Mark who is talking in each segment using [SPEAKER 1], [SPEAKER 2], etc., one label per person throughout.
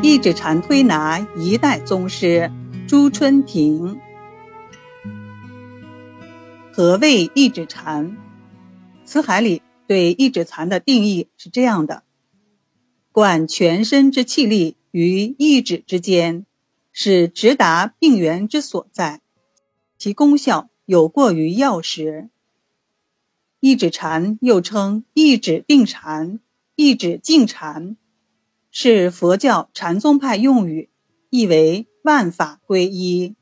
[SPEAKER 1] 一指禅推拿一代宗师朱春亭。何谓一指禅？辞海里对一指禅的定义是这样的：贯全身之气力于一指之间，使直达病源之所在，其功效有过于药石。一指禅又称一指定禅、一指静禅，是佛教禅宗派用语，意为万法归一，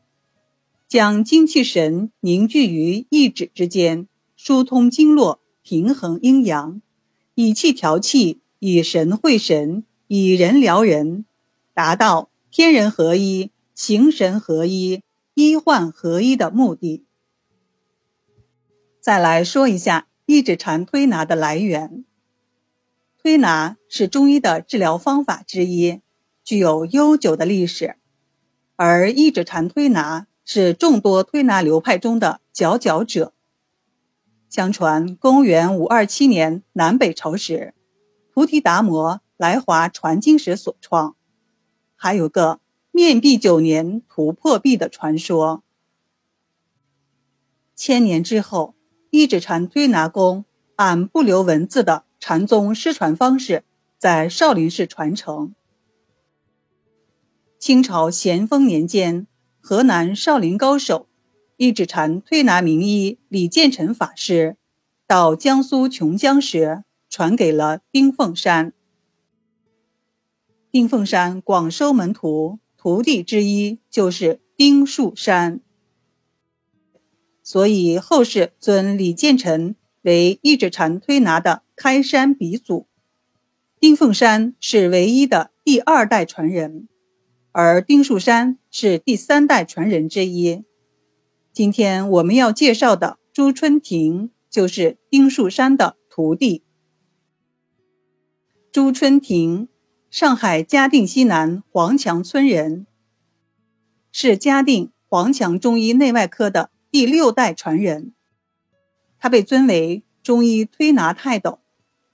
[SPEAKER 1] 将精气神凝聚于一指之间，疏通经络，平衡阴阳，以气调气，以神会神，以人疗人，达到天人合一、形神合一、医患合一的目的。再来说一下一指禅推拿的来源。推拿是中医的治疗方法之一，具有悠久的历史，而一指禅推拿是众多推拿流派中的佼佼者。相传，公元五二七年南北朝时，菩提达摩来华传经时所创，还有个面壁九年图破壁的传说。千年之后。一指禅推拿功按不留文字的禅宗失传方式，在少林寺传承。清朝咸丰年间，河南少林高手一指禅推拿名医李建成法师到江苏琼江时，传给了丁凤山。丁凤山广收门徒，徒弟之一就是丁树山。所以后世尊李建成为一指禅推拿的开山鼻祖，丁凤山是唯一的第二代传人，而丁树山是第三代传人之一。今天我们要介绍的朱春庭就是丁树山的徒弟。朱春庭，上海嘉定西南黄墙村人，是嘉定黄墙中医内外科的。第六代传人，他被尊为中医推拿泰斗，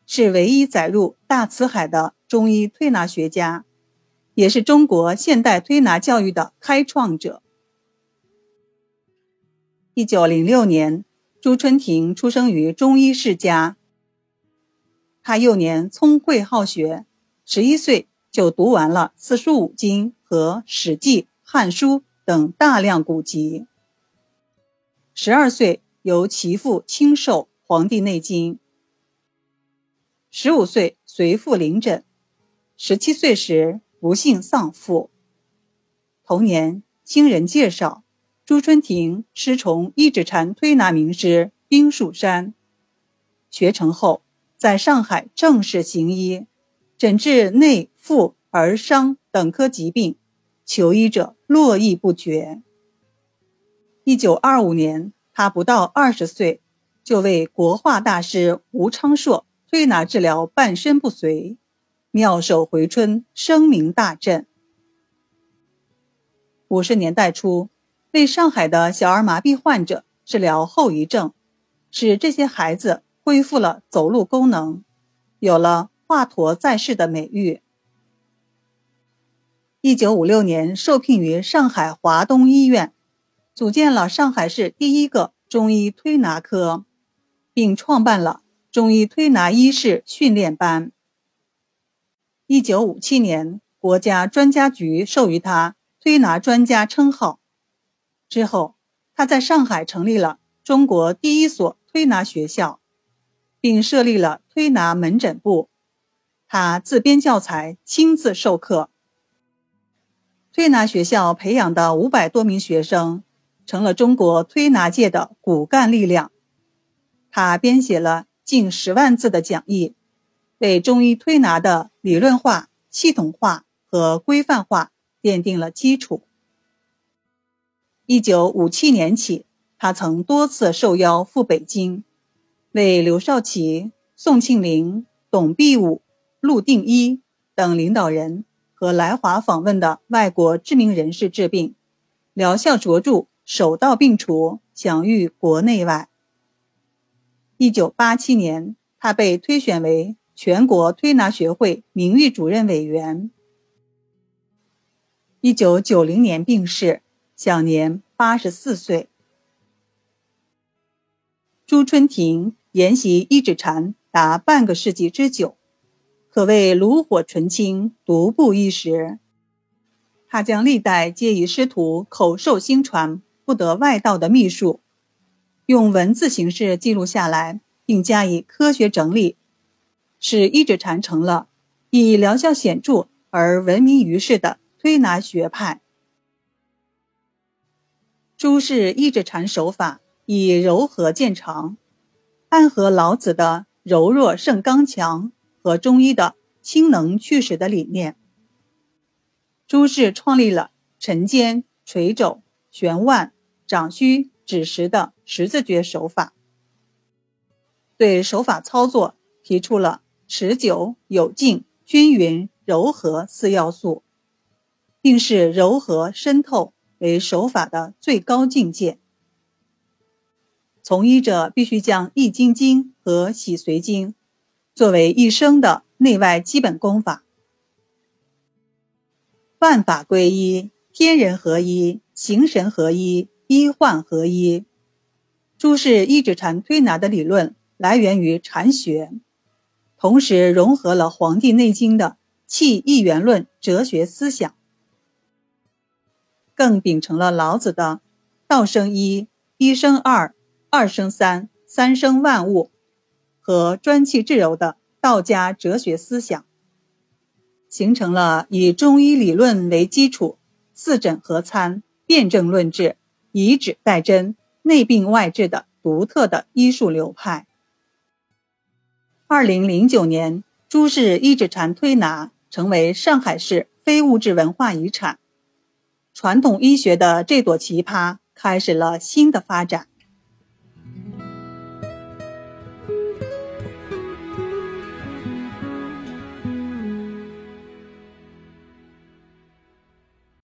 [SPEAKER 1] 是唯一载入大辞海的中医推拿学家，也是中国现代推拿教育的开创者。一九零六年，朱春亭出生于中医世家。他幼年聪慧好学，十一岁就读完了四书五经和《史记》《汉书》等大量古籍。十二岁由其父亲授《黄帝内经》，十五岁随父临诊，十七岁时不幸丧父。同年，经人介绍，朱春亭师从一指禅推拿名师丁树山，学成后在上海正式行医，诊治内妇儿伤等科疾病，求医者络绎不绝。一九二五年，他不到二十岁，就为国画大师吴昌硕推拿治疗半身不遂，妙手回春，声名大振。五十年代初，为上海的小儿麻痹患者治疗后遗症，使这些孩子恢复了走路功能，有了“华佗在世”的美誉。一九五六年，受聘于上海华东医院。组建了上海市第一个中医推拿科，并创办了中医推拿医师训练班。一九五七年，国家专家局授予他推拿专家称号。之后，他在上海成立了中国第一所推拿学校，并设立了推拿门诊部。他自编教材，亲自授课。推拿学校培养的五百多名学生。成了中国推拿界的骨干力量。他编写了近十万字的讲义，为中医推拿的理论化、系统化和规范化奠定了基础。一九五七年起，他曾多次受邀赴北京，为刘少奇、宋庆龄、董必武、陆定一等领导人和来华访问的外国知名人士治病，疗效卓著。手到病除，享誉国内外。一九八七年，他被推选为全国推拿学会名誉主任委员。一九九零年病逝，享年八十四岁。朱春亭研习一指禅达半个世纪之久，可谓炉火纯青，独步一时。他将历代皆以师徒口授心传、不得外道的秘术，用文字形式记录下来，并加以科学整理，使一指禅成了以疗效显著而闻名于世的推拿学派。朱氏一指禅手法以柔和见长，暗合老子的“柔弱胜刚强”和中医的“清能祛湿”的理念。朱氏创立了沉肩、垂肘、旋腕、掌虚、指实的十字诀手法，对手法操作提出了持久、有劲、均匀、柔和四要素，并视柔和渗透为手法的最高境界。从医者必须将易筋经和洗髓经作为一生的内外基本功法。万法归一，天人合一，形神合一，医患合一。朱氏一指禅推拿的理论来源于禅学，同时融合了《黄帝内经》的气一元论哲学思想，更秉承了老子的“道生一，一生二，二生三，三生万物”和专气致柔的道家哲学思想。形成了以中医理论为基础，四诊合参、辨证论治、以指代针、内病外治的独特的医术流派。二零零九年，朱氏一指禅推拿成为上海市非物质文化遗产，传统医学的这朵奇葩开始了新的发展。